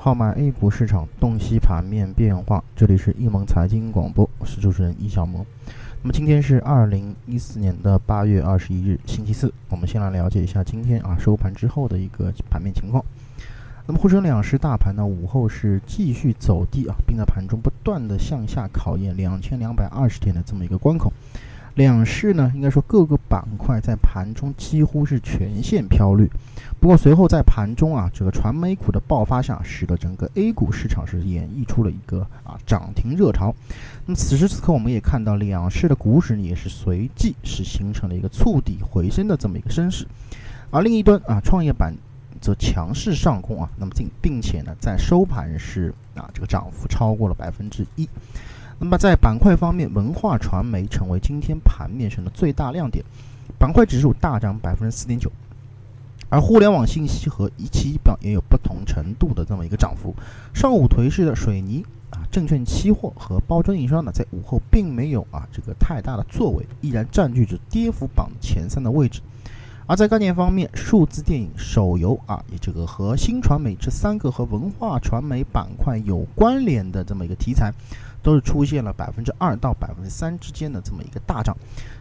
号脉 A 股市场洞悉盘面变化，这里是易盟财经广播，我是主持人易小萌。那么今天是二零一四年的八月二十一日，星期四。我们先来了解一下今天啊收盘之后的一个盘面情况。那么沪深两市大盘呢午后是继续走低啊，并在盘中不断的向下考验两千两百二十点的这么一个关口。两市呢，应该说各个板块在盘中几乎是全线飘绿。不过随后在盘中啊，这个传媒股的爆发下，使得整个 A 股市场是演绎出了一个啊涨停热潮。那么此时此刻，我们也看到两市的股指也是随即是形成了一个触底回升的这么一个升势。而另一端啊，创业板则强势上攻啊，那么并并且呢，在收盘是啊这个涨幅超过了百分之一。那么在板块方面，文化传媒成为今天盘面上的最大亮点，板块指数大涨百分之四点九，而互联网信息和仪器仪表也有不同程度的这么一个涨幅。上午颓势的水泥啊、证券期货和包装印刷呢，在午后并没有啊这个太大的作为，依然占据着跌幅榜前三的位置。而在概念方面，数字电影、手游啊，也这个和新传媒这三个和文化传媒板块有关联的这么一个题材。都是出现了百分之二到百分之三之间的这么一个大涨。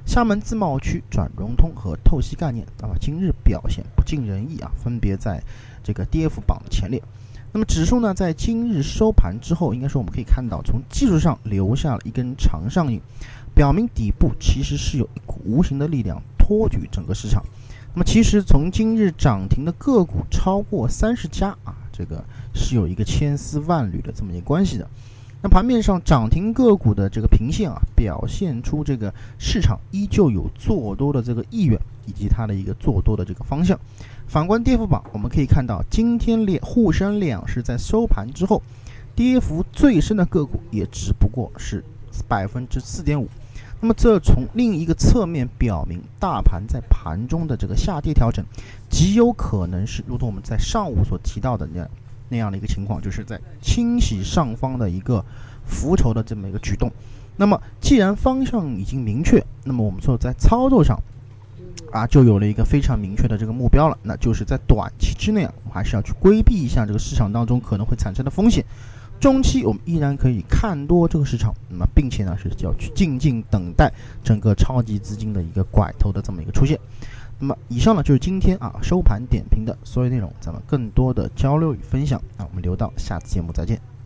厦门自贸区转融通和透析概念啊，今日表现不尽人意啊，分别在这个跌幅榜前列。那么指数呢，在今日收盘之后，应该说我们可以看到，从技术上留下了一根长上影，表明底部其实是有一股无形的力量托举整个市场。那么其实从今日涨停的个股超过三十家啊，这个是有一个千丝万缕的这么一个关系的。那盘面上涨停个股的这个平线啊，表现出这个市场依旧有做多的这个意愿，以及它的一个做多的这个方向。反观跌幅榜，我们可以看到，今天两沪深两市在收盘之后，跌幅最深的个股也只不过是百分之四点五。那么这从另一个侧面表明，大盘在盘中的这个下跌调整，极有可能是如同我们在上午所提到的那样。那样的一个情况，就是在清洗上方的一个浮筹的这么一个举动。那么，既然方向已经明确，那么我们说在操作上啊，就有了一个非常明确的这个目标了，那就是在短期之内啊，我们还是要去规避一下这个市场当中可能会产生的风险。中期我们依然可以看多这个市场，那么并且呢是要去静静等待整个超级资金的一个拐头的这么一个出现。那么以上呢就是今天啊收盘点评的所有内容，咱们更多的交流与分享，那我们留到下次节目再见。